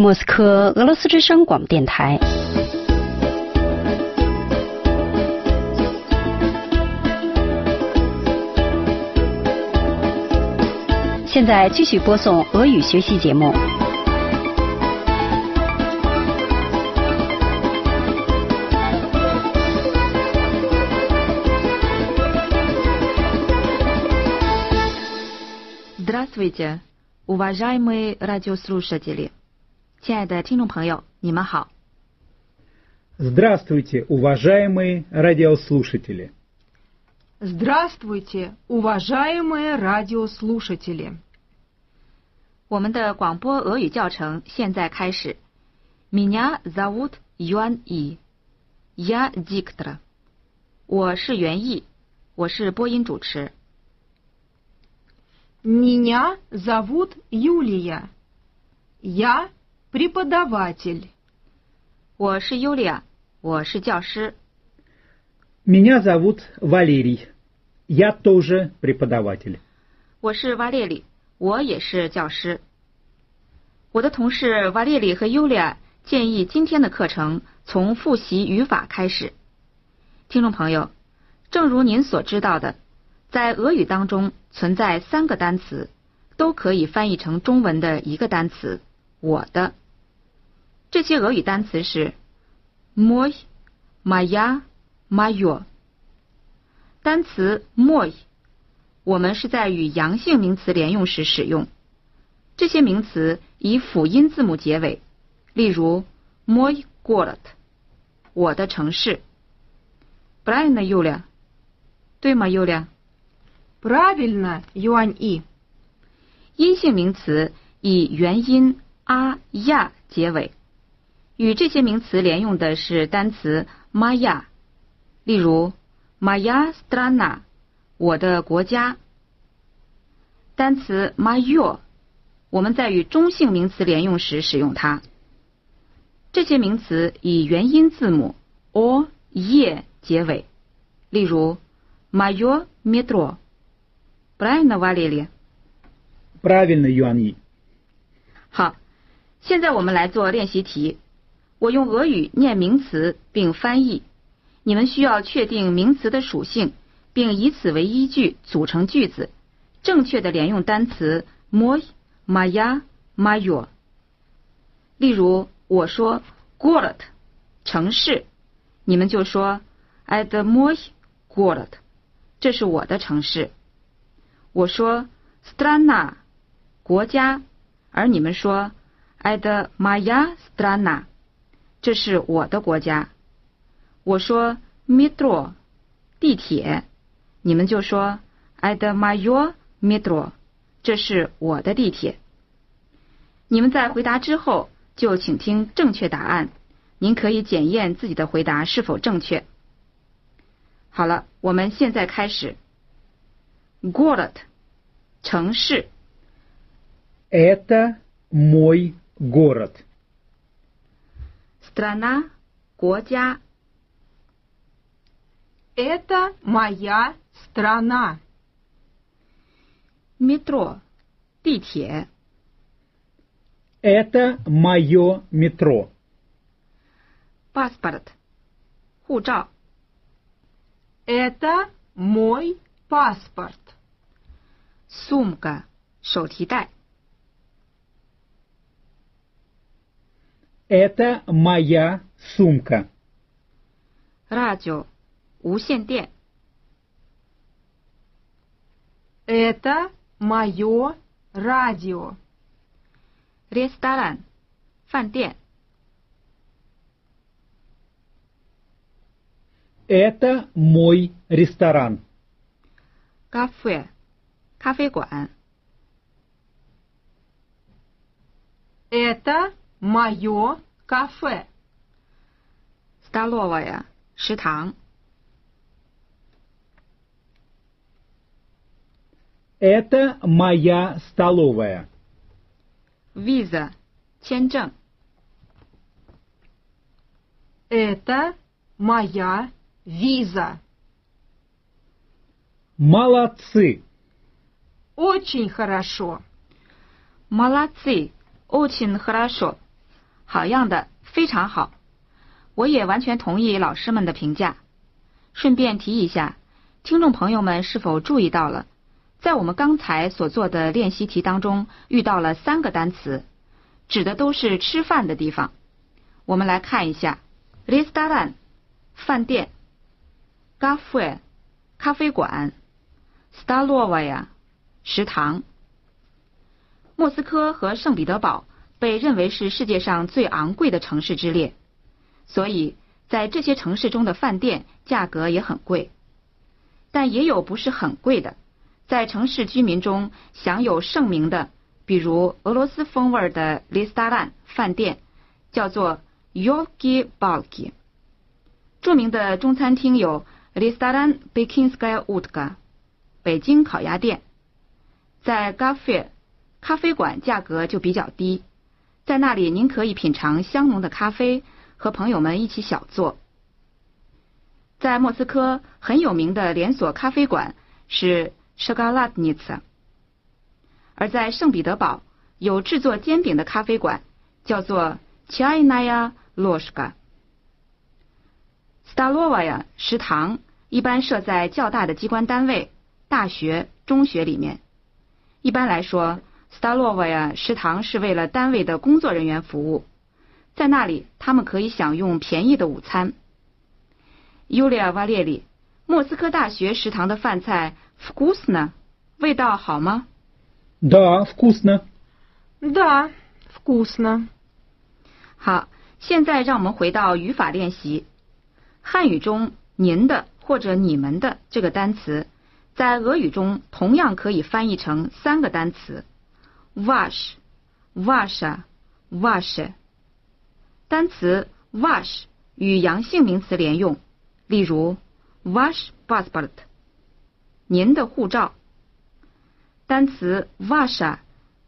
莫斯科俄罗斯之声广播电台。现在继续播送俄语学习节目。 Здравствуйте, уважаемые радиослушатели！ 亲爱的听众朋友，你们好。 Здравствуйте, уважаемые радиослушатели! Здравствуйте, уважаемые радиослушатели! 我们的广播俄语教程现在开始。Меня зовут Юан И. Я диктор. 我是袁毅，我是播音主持。 Меня зовут Юлия. Я преподаватель. 我是尤利亚，我是教师。 Меня зовут Валерий. Я тоже преподаватель. 我是瓦列里，我也是教师。我的同事瓦列里和尤利亚建议今天的课程从复习语法开始。听众朋友，正如您所知道的，在俄语当中存在三个单词，都可以翻译成中文的一个单词“ 我的”。这些俄语单词是 мой、моя、моё。单词 мой 我们是在与阳性名词连用时使用。这些名词以辅音字母结尾，例如 мой город，我的城市。Правильно, Юля？对吗，Юля？ Правильно, Юань И. 阴性名词以元音 啊呀结尾，与这些名词连用的是单词 моя，例如 моя страна，我的国家。单词 моё，我们在与中性名词连用时使用它。这些名词以元音字母 o、e 结尾，例如 моё метро。Правильно, Валерия？ Правильно, Юан И. 好， 现在我们来做练习题。我用俄语念名词并翻译，你们需要确定名词的属性，并以此为依据组成句子。正确的连用单词 moi、maya、mayo。例如，我说 g o r o d 城市，你们就说 at moi g o r o d 这是我的城市。我说 strana 国家，而你们说 это моя страна，这是我的国家。我说 метро 地铁，你们就说 это моё метро，这是我的地铁。你们在回答之后，就请听正确答案，您可以检验自己的回答是否正确。好了，我们现在开始。город 城市。 Это мой город. Страна Котя. Это моя страна. Метро. Питье. Это мое метро. Паспорт. Хуча. Это мой паспорт. Сумка. Шоутхитай. Это моя сумка. радио 无线电。 Это мое радио. restaurant 饭店。 Это мой ресторан. cafe 咖啡馆。 Это мое кафе. столовая 食堂。 Это моя столовая. visa 签证。 Это моя виза. Молодцы! Очень хорошо. молодцы очень хорошо 好样的，非常好。我也完全同意老师们的评价。顺便提一下，听众朋友们是否注意到了，在我们刚才所做的练习题当中，遇到了三个单词，指的都是吃饭的地方。我们来看一下：restaurant 饭店，cafe 咖啡馆，stolovaya 食堂。莫斯科和圣彼得堡被认为是世界上最昂贵的城市之列，所以在这些城市中的饭店价格也很贵。但也有不是很贵的，在城市居民中享有盛名的，比如俄罗斯风味的 l i s t a l a n 饭店，叫做 Yorki Balki。著名的中餐厅有 l i s t a l a n Bekinskaya Udka，北京烤鸭店，在 g a f e 咖啡馆价格就比较低，在那里您可以品尝香浓的咖啡，和朋友们一起小坐。在莫斯科很有名的连锁咖啡馆是 s h g a l a t n i t s a 而在圣彼得堡有制作煎饼的咖啡馆，叫做 Chaynaya Loshka。Stalovaya 食堂一般设在较大的机关单位、大学、中学里面。一般来说。s t a l o v a 食堂是为了单位的工作人员服务，在那里他们可以享用便宜的午餐。Yulia v a l e r i 莫斯科大学食堂的饭菜 vkusna，味道好吗？Да, вкусно. Да, вкусно. 好，现在让我们回到语法练习。汉语中“您的”或者“你们的”这个单词，在俄语中同样可以翻译成三个单词。 Wash, washa, wash。单词 wash 与阳性名词连用，例如 wash passport，您的护照。单词 wash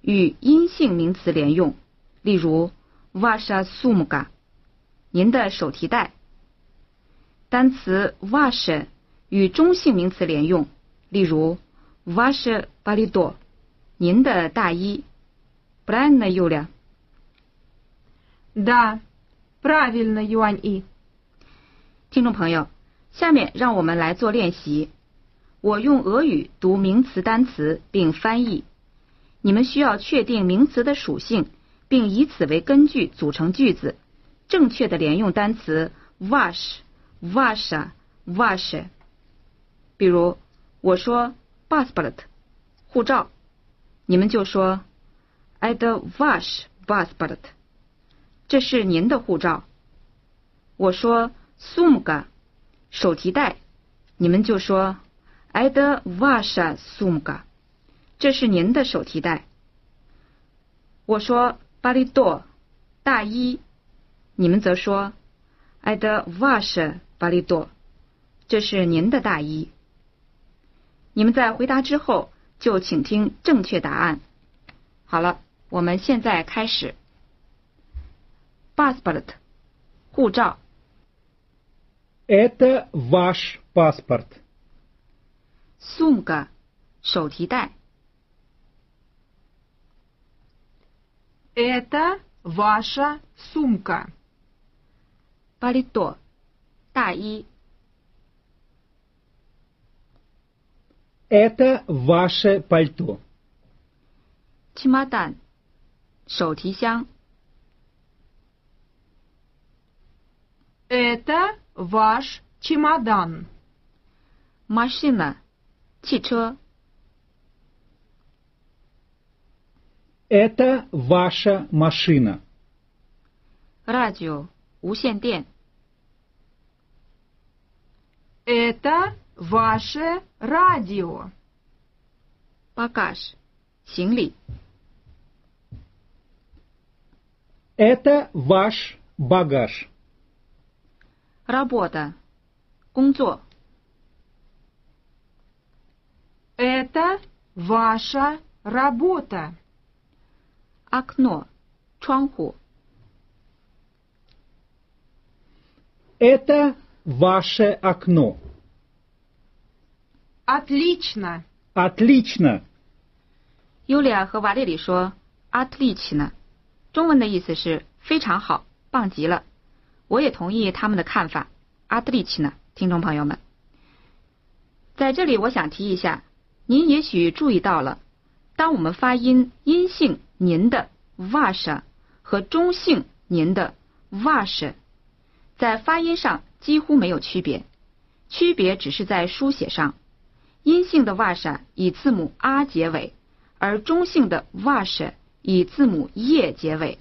与阴性名词连用，例如 washa sumka，您的手提袋。单词 wash 与中性名词连用，例如 wash balido。您的大衣，правильно, Юля? Да, правильно, Юань И。听众朋友，下面让我们来做练习。我用俄语读名词单词并翻译，你们需要确定名词的属性，并以此为根据组成句子。正确的连用单词 wash, washa, wash。比如我说 passport，护照。 你们就说，I'd wash passport，这是您的护照。我说，sumka，手提袋。你们就说，I'd wash sumka，这是您的手提袋。我说，balido，大衣。你们则说，I'd wash balido，这是您的大衣。你们在回答之后。就请听正确答案。好了，我们现在开始。Passport，护照。Это ваш паспорт。Сумка，手提袋。Это ваша сумка。Палито，大衣。 Это ваше пальто. Чемодан，手提箱。Это ваш чемодан. Машина，汽车。Это ваша машина. Радио，无线电。Это ваше радио. Багаж, 行李。Это ваш багаж. Работа, 工作。Это ваша работа. Окно, 窗户。Это ваше окно. Отлично. Отлично. 尤利亚和瓦列里说 “отлично”，中文的意思是 非常好，棒极了。我也同意他们的看法。阿德里奇呢，听众朋友们，在这里我想提一下，您也许注意到了，当我们发音阴性“您的 ”“vash” 和中性“您的 ”“vash”，在发音上几乎没有区别，区别只是在书写上。 阴性的 vash 以字母 r 结尾，而中性的 vash 以字母 e 结尾。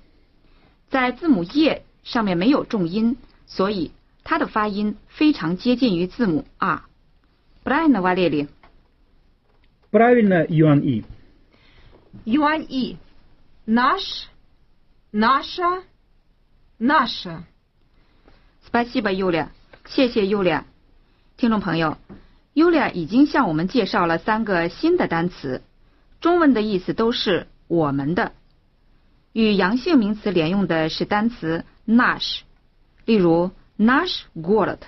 在字母 e 上面没有重音，所以它的发音非常接近于字母 r。Правильно, Валерий? Правильно, Юан И. Юань И. Наш, наша, наша. Спасибо, Юля. 谢谢 Юля。听众朋友 ，Юля 已经向我们介绍了三个新的单词，中文的意思都是我们的。与阳性名词连用的是单词 nash，例如 nash город，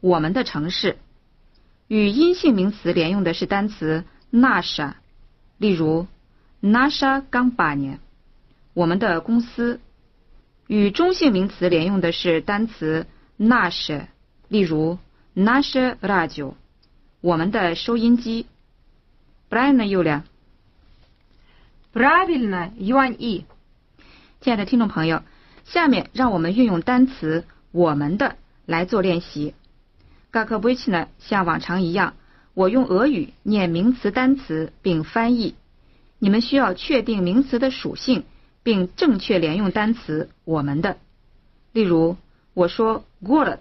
我们的城市；与阴性名词连用的是单词 nasha，例如 nasha компания，我们的公司；与中性名词连用的是单词 nash，例如 nash radio， 我们的收音机。Правильно, Юля? Правильно, Юань И. 亲爱的听众朋友，下面让我们运用单词“我们的”来做练习。g 克 k 奇呢，像往常一样，我用俄语念名词单词并翻译。你们需要确定名词的属性，并正确连用单词“我们的”。例如，我说 “gorod”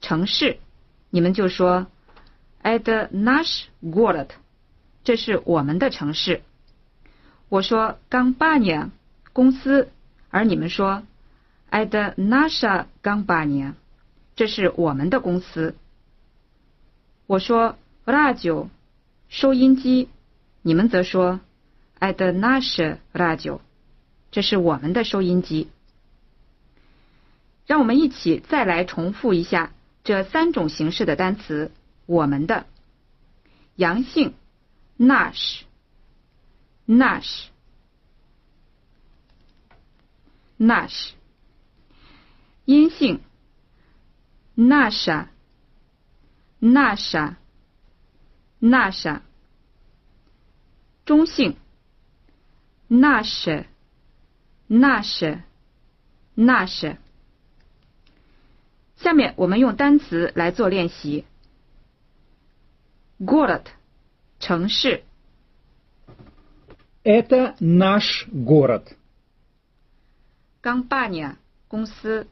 城市，你们就说 “Ad nash gorod”，这是我们的城市。我说 “gambania” 公司。而你们说，ad nasha gambania，这是我们的公司。我说，radio，收音机，你们则说，ad nasha radio，这是我们的收音机。让我们一起再来重复一下这三种形式的单词：我们的阳性，nash，nash。nash，阴性，nasha，nasha，nasha，中性 nasha，nasha，nasha。下面我们用单词来做练习。город，城市。Это наш город. Компания 公司。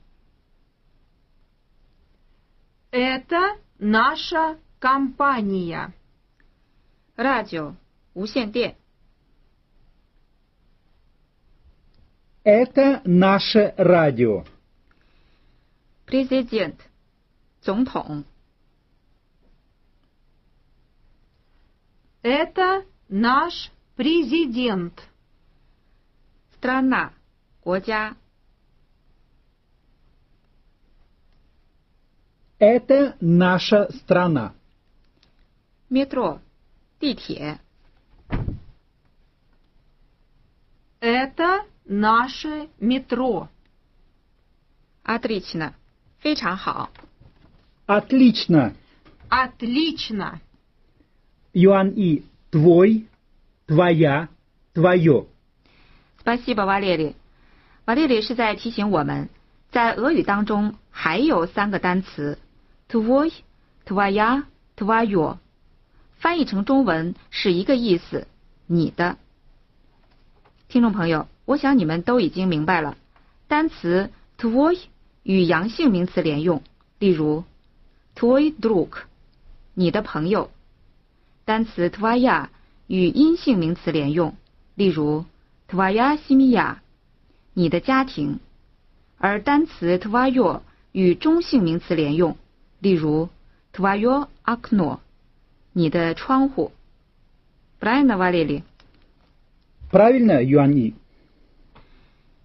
Это наша компания. Радио 无线电。Это наше радио. Президент 总统。 Это наш президент. Страна 国家。Это наша страна. Метро, 地铁。Это наше метро. Отлично, 非常好。Отлично. Отлично. Юан И, твой, твоя, твое. Спасибо, Валерий. 瓦列里是在提醒我们，在俄语当中还有三个单词。tvoi, tvoya, tvoyo，翻译成中文是一个意思，你的。听众朋友，我想你们都已经明白了，单词 tvoi 与阳性名词连用，例如 tvoi drug，你的朋友； 单词 tvoya 与阴性名词连用，例如 tvoya simiya，你的家庭；而单词 tvoyo 与中性名词连用。例如，tvoyo okno，你的窗户。Правильно, Валерий? Правильно, Юан И.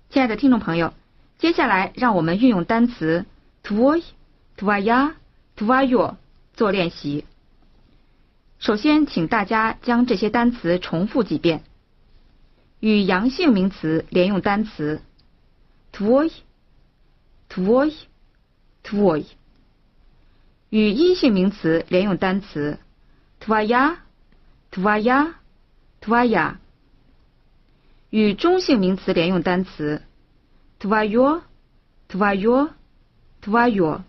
亲爱的听众朋友，接下来让我们运用单词 tvoi、tvoya、tvoyo 做练习。 首先请大家将这些单词重复几遍，与阳性名词连用单词，Tvoi，Tvoi，Tvoi。与阴性名词连用单词，Twaya，Twaya，Twaya。与中性名词连用单词，Twayo，Twayo，Twayo。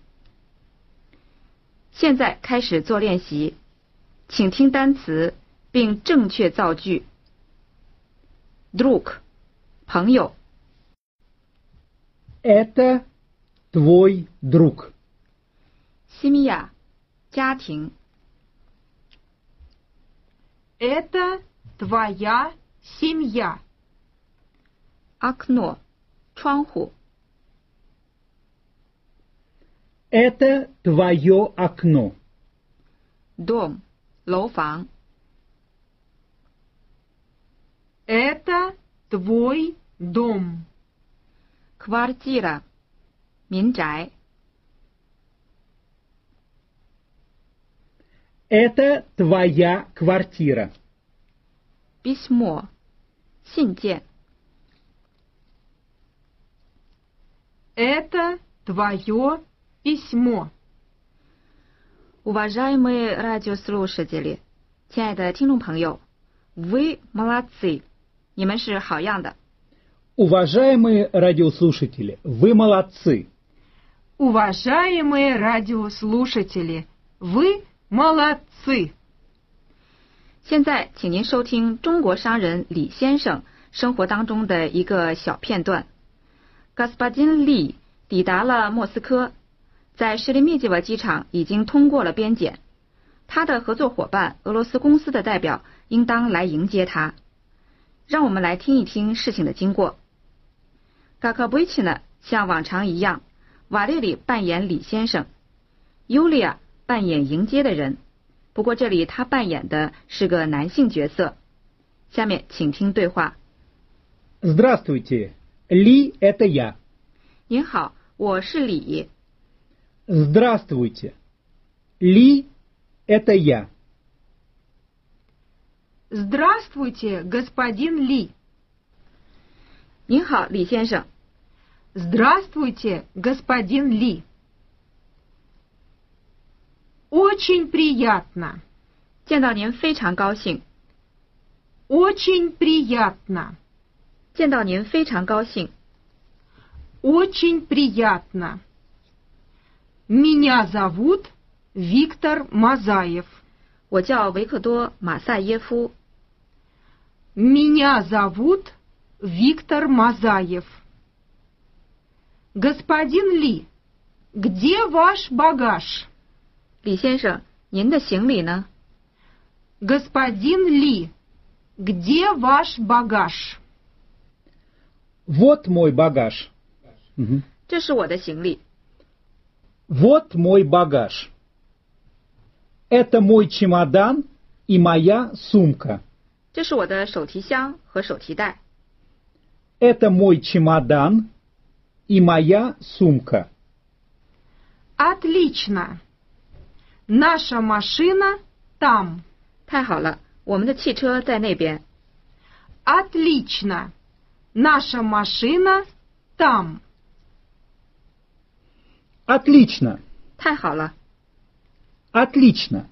现在开始做练习。请听单词并正确造句。друг，朋友。 Это твой друг. 西米亚，家庭。 Это твоя семья. окно，窗户。 Это твое окно. dom， 楼房。 Это твой дом. квартира，民宅。 Это твоя квартира. письмо，信件。 Это твое письмо. Уважаемые радиослушатели，亲爱的听众朋友，Вы молодцы，你们是好样的。 Уважаемые радиослушатели, вы молодцы. Уважаемые радиослушатели, вы молодцы. 现在，请您收听中国商人李先生生活当中的一个小片段。Господин Ли 抵达了莫斯科， 在什里密季瓦机场已经通过了边检。他的合作伙伴俄罗斯公司的代表应当来迎接他。让我们来听一听事情的经过。嘎克布伊奇呢，像往常一样，瓦列里扮演李先生，尤利亚扮演迎接的人。不过这里他扮演的是个男性角色。下面请听对话。 Здравствуйте. Ли – это я. 您好，我是李。 Здравствуйте. Ли – это я. Здравствуйте, господин Ли. 您好，李先生。 Здравствуйте, господин Ли. Очень приятно. 见到您非常高兴。 Очень приятно. 见到您非常高兴。 Очень приятно. Меня зовут Виктор Мазаев. 我叫维克多·马赛耶夫。 Меня зовут Виктор Мазаев. Господин Ли, где ваш багаж? 李先生，您的行李呢？ Господин Ли, где ваш багаж? Вот мой багаж. Мгм. 这是我的行李。 Вот мой багаж. Это мой чемодан и моя сумка. 这是我的手提箱和手提袋。 Это мой чемодан и моя сумка. Отлично. Наша машина там. 太好了，我们的汽车在那边。 Отлично. Наша машина там. Отлично. 太好了， Отлично.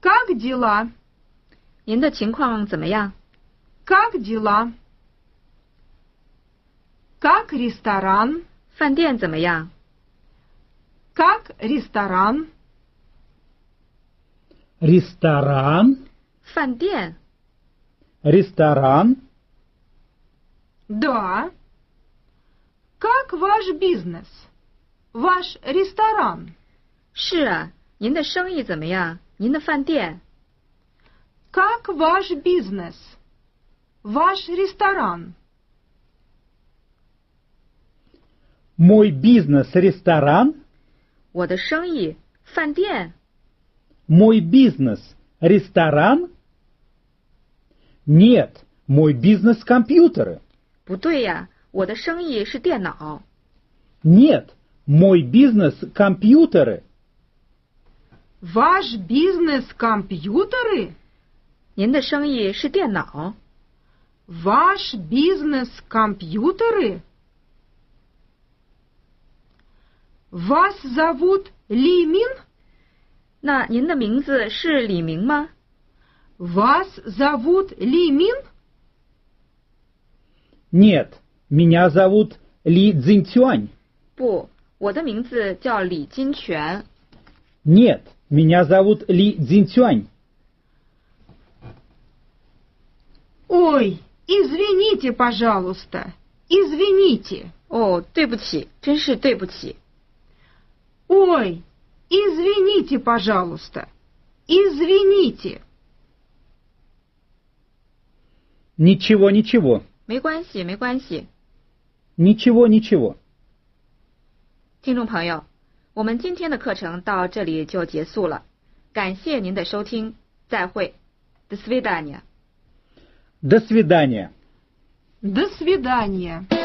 Как дела? 您的情况怎么样？ Как дела? Как ресторан? 饭店怎么样？ Как ресторан? Ресторан. 饭店 Ресторан. Да. Как ваш бизнес? Ваш ресторан? 是啊，您的生意怎么样？您的饭店 Как ваш бизнес? Ваш ресторан? Мой бизнес – ресторан. 我的生意饭店 Мой бизнес – ресторан. Нет, мой бизнес – компьютеры. 不对呀，我的生意是电脑。 Нет, мой бизнес – компьютеры. Ваш бизнес компьютеры? 您的生意是电脑。 Ваш бизнес компьютеры? Вас зовут Ли Мин? 那您的名字是李明吗？ Вас зовут Ли Мин? Нет, меня зовут Ли Цзиньцюань. 不， 我的名字叫李金泉。 Нет, меня зовут Ли Цзиньцюань. Ой, извините, пожалуйста. Извините. 哦，对不起，真是对不起。 Ой, извините, пожалуйста. Извините. Ничего, ничего. 没关系，没关系。 Ничего, ничего. 听众朋友，我们今天的课程到这里就结束了，感谢您的收听，再会，До свидания。 До свидания. До свидания.